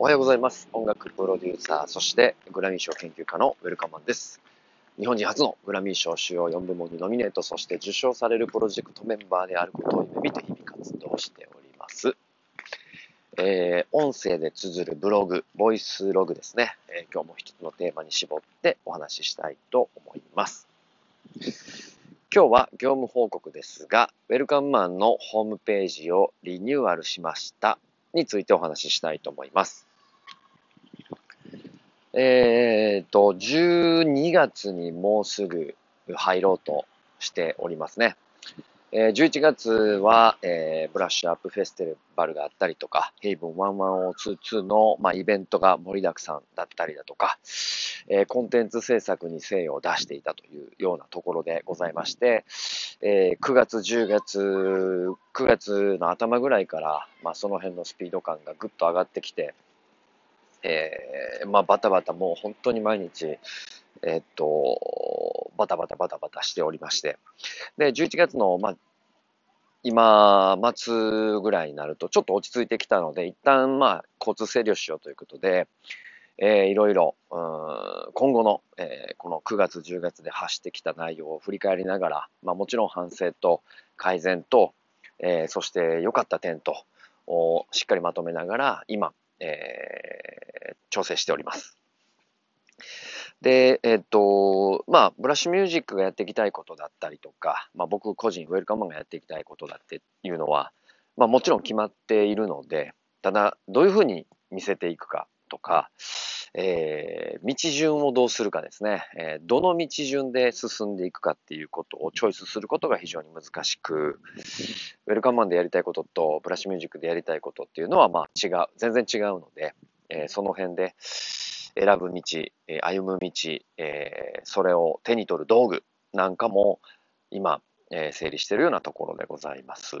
おはようございます。音楽プロデューサー、そしてグラミー賞研究家のウェルカマンです。日本人初のグラミー賞主要4部門にノミネート、そして受賞されるプロジェクトメンバーであることを夢見て日々活動しております。えー、音声で綴るブログ、ボイスログですね、えー、今日も一つのテーマに絞ってお話ししたいと思います。今日は業務報告ですが、ウェルカムマンのホームページをリニューアルしましたについてお話ししたいと思います。えっ、と、12月にもうすぐ入ろうとしておりますね。えー、11月は、えー、ブラッシュアップフェスティバルがあったりとか、ヘイブン11022の、まあ、イベントが盛りだくさんだったりだとか、えー、コンテンツ制作に精を出していたというようなところでございまして、えー、9月、10月、9月の頭ぐらいから、まあ、その辺のスピード感がぐっと上がってきて、えー、まあ、バタバタもう本当に毎日、えっと、バタバタバタバタしておりまして、で、11月の、まあ、今、末ぐらいになると、ちょっと落ち着いてきたので、一旦、まあ、交通整理をしようということで、えー、いろいろ、今後の、えー、この9月、10月で発してきた内容を振り返りながら、まあ、もちろん反省と改善と、えー、そして良かった点と、をしっかりまとめながら、今、えー、調整しております。で、えっと、まあ、ブラッシュミュージックがやっていきたいことだったりとか、まあ、僕個人、ウェルカムマンがやっていきたいことだっていうのは、まあ、もちろん決まっているので、ただ、どういうふうに見せていくかとか、えー、道順をどうするかですね、えー、どの道順で進んでいくかっていうことをチョイスすることが非常に難しく、ウェルカムマンでやりたいこととブラッシュミュージックでやりたいことっていうのはまあ違う、全然違うので、えー、その辺で、選ぶ道、え歩む道、えそれを手に取る道具なんかも今、え整理しているようなところでございます。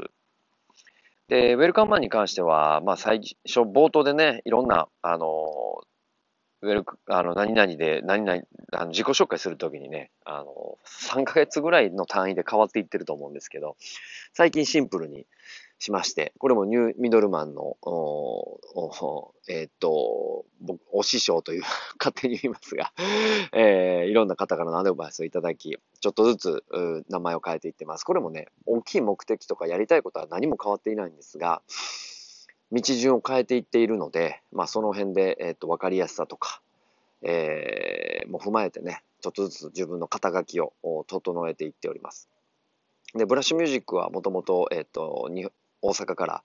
で、ウェルカムマンに関しては、まあ最初、冒頭でね、いろんな、あの、ウェルあの、何々で、何々、あの自己紹介するときにね、あの、3ヶ月ぐらいの単位で変わっていってると思うんですけど、最近シンプルに、しまして、これもニューミドルマンの、えー、っと、僕、お師匠という 勝手に言いますが、えー、いろんな方からのアドバイスをいただき、ちょっとずつ名前を変えていってます。これもね、大きい目的とかやりたいことは何も変わっていないんですが、道順を変えていっているので、まあ、その辺で、えー、っと、わかりやすさとか、えー、も踏まえてね、ちょっとずつ自分の肩書きを整えていっております。で、ブラッシュミュージックはもともと、えっ、と、大阪から、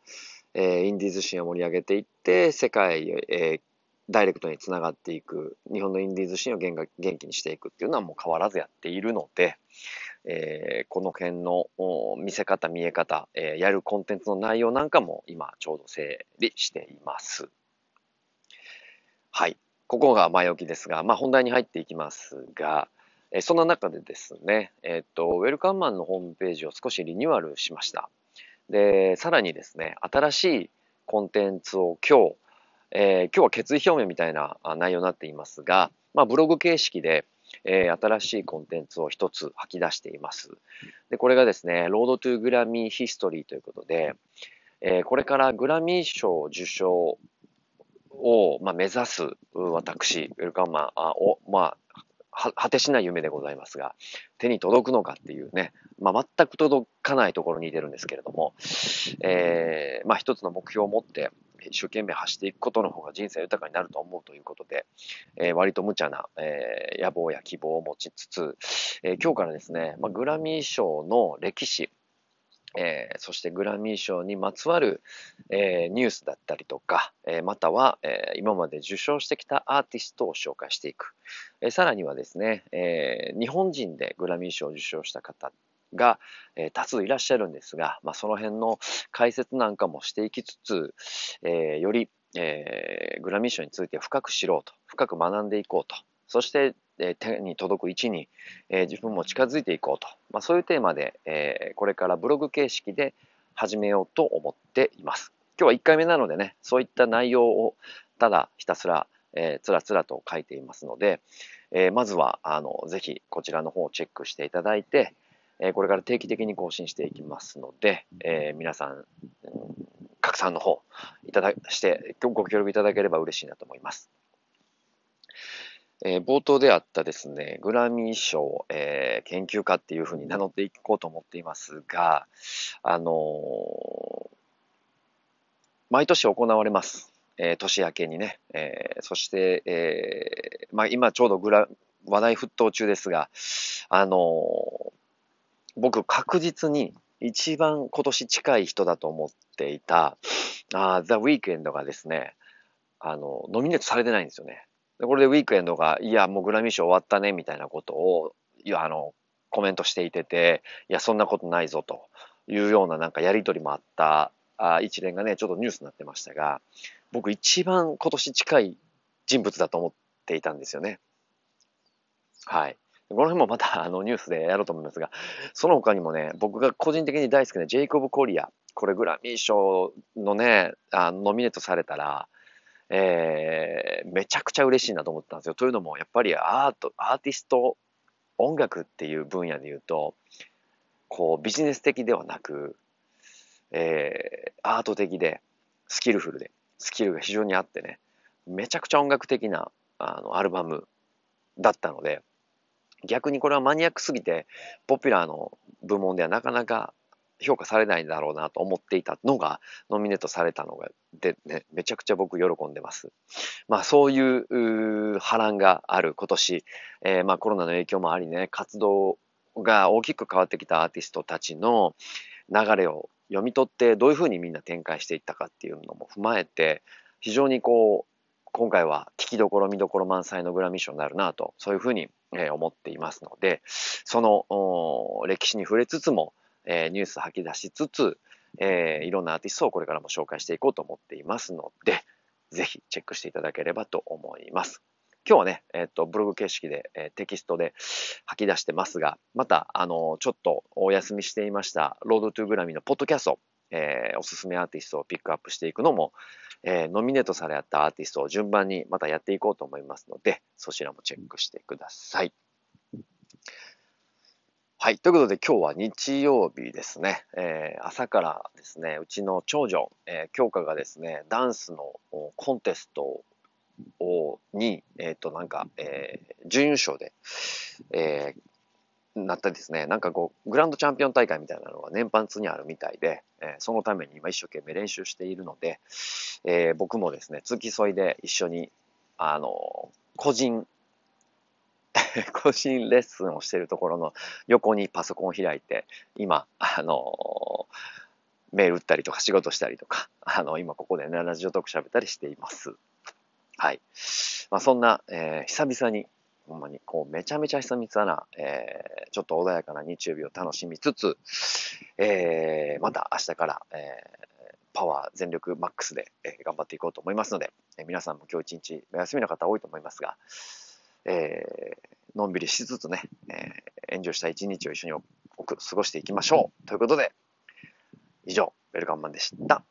えー、インディーズシーンを盛り上げていって、世界へ、えー、ダイレクトにつながっていく、日本のインディーズシーンを元元気にしていくっていうのはもう変わらずやっているので、えー、この辺の見せ方、見え方、えー、やるコンテンツの内容なんかも今ちょうど整理しています。はい。ここが前置きですが、まあ本題に入っていきますが、えー、そんな中でですね、えっ、と、ウェルカムマンのホームページを少しリニューアルしました。で、さらにですね、新しいコンテンツを今日、えー、今日は決意表明みたいな内容になっていますが、まあ、ブログ形式で、えー、新しいコンテンツを一つ吐き出しています。で、これがですね、ロードトゥグラミーヒストリーということで、えー、これからグラミー賞受賞を、まあ、目指す私、ウェルカムマンを、まあ、果てしない夢でございますが、手に届くのかっていうね、まあ、全く届かないところにいてるんですけれども、えー、まあ、一つの目標を持って一生懸命走っていくことの方が人生豊かになると思うということで、えー、割と無茶な、えー、野望や希望を持ちつつ、え今日からですね、まあ、グラミー賞の歴史、えー、そしてグラミー賞にまつわる、えー、ニュースだったりとか、えー、または、え今まで受賞してきたアーティストを紹介していく。えさらにはですね、え日本人でグラミー賞を受賞した方が、え多数いらっしゃるんですが、まあ、その辺の解説なんかもしていきつつ、えより、えグラミー賞について深く知ろうと、深く学んでいこうと、そしてえ手に届く位置に、え自分も近づいていこうと、まあ、そういうテーマで、えこれからブログ形式で始めようと思っています。今日は1回目なのでね、そういった内容をただひたすら、えー、つらつらと書いていますので、えー、まずは、あの、ぜひこちらの方をチェックしていただいて、えー、これから定期的に更新していきますので、え皆さん、拡散の方、いただ、して、ご協力いただければ嬉しいなと思います。えー、冒頭であったですね、グラミー賞、えー、研究家っていうふうに名乗っていこうと思っていますが、あのー、毎年行われます。え、年明けにね。え、そして、え、まあ今ちょうどグラ、話題沸騰中ですが、あの僕確実に一番今年近い人だと思っていた、あザ・ウィークエンドがですね、あの、ノミネートされてないんですよね。で、これでウィークエンドが、いや、もうグラミー賞終わったね、みたいなことを、いや、あの、コメントしていてて、いや、そんなことないぞ、というようななんかやりとりもあったあ一連がね、ちょっとニュースになってましたが、僕一番今年近い人物だと思っていたんですよね。はい。この辺もまたあのニュースでやろうと思いますが、その他にもね、僕が個人的に大好きなジェイコブ・コリア、これグラミー賞のね、あノミネートされたら、えー、めちゃくちゃ嬉しいなと思ったんですよ。というのも、やっぱりアート、アーティスト、音楽っていう分野で言うと、こうビジネス的ではなく、えー、アート的で、スキルフルで、スキルが非常にあってね、めちゃくちゃ音楽的なあのアルバムだったので、逆にこれはマニアックすぎて、ポピュラーの部門ではなかなか評価されないんだろうなと思っていたのが、ノミネートされたのが、で、ね、めちゃくちゃ僕喜んでます。まあそういう波乱がある今年、えー、まあコロナの影響もありね、活動が大きく変わってきたアーティストたちの流れを読み取ってどういうふうにみんな展開していったかっていうのも踏まえて、非常にこう、今回は聞きどころ見どころ満載のグラミー賞になるなと、そういうふうに思っていますので、その歴史に触れつつも、えー、ニュース吐き出しつつ、えー、いろんなアーティストをこれからも紹介していこうと思っていますので、ぜひチェックしていただければと思います。今日はね、えっ、ー、と、ブログ形式で、えー、テキストで吐き出してますが、また、あの、ちょっとお休みしていました、ロードトゥグラミーのポッドキャスト、えー、おすすめアーティストをピックアップしていくのも、え、ノミネートされたアーティストを順番にまたやっていこうと思いますので、そちらもチェックしてください。はい。ということで今日は日曜日ですね。えー、朝からですね、うちの長女、えー、京香がですね、ダンスのコンテストを、に、えっ、ー、と、なんか、えー、準優勝で、えー、なったですね、なんかこう、グランドチャンピオン大会みたいなのが年パンツにあるみたいで、えー、そのために今一生懸命練習しているので、えー、僕もですね、付き添いで一緒に、あの、個人 個人レッスンをしているところの横にパソコンを開いて、今、あの、メール打ったりとか仕事したりとか、あの、今ここでね、ラジオトーク喋ったりしています。はい。まあ、そんな、えー、久々に、ほんまに、こう、めちゃめちゃ久々な、えー、ちょっと穏やかな日曜日を楽しみつつ、えー、また明日から、えー、パワー全力マックスで、えー、頑張っていこうと思いますので、えー、皆さんも今日一日お休みの方多いと思いますが、えー、のんびりしつつね、えー、エンジョイした一日を一緒に過ごしていきましょう。ということで、以上、ウェルカムマンでした。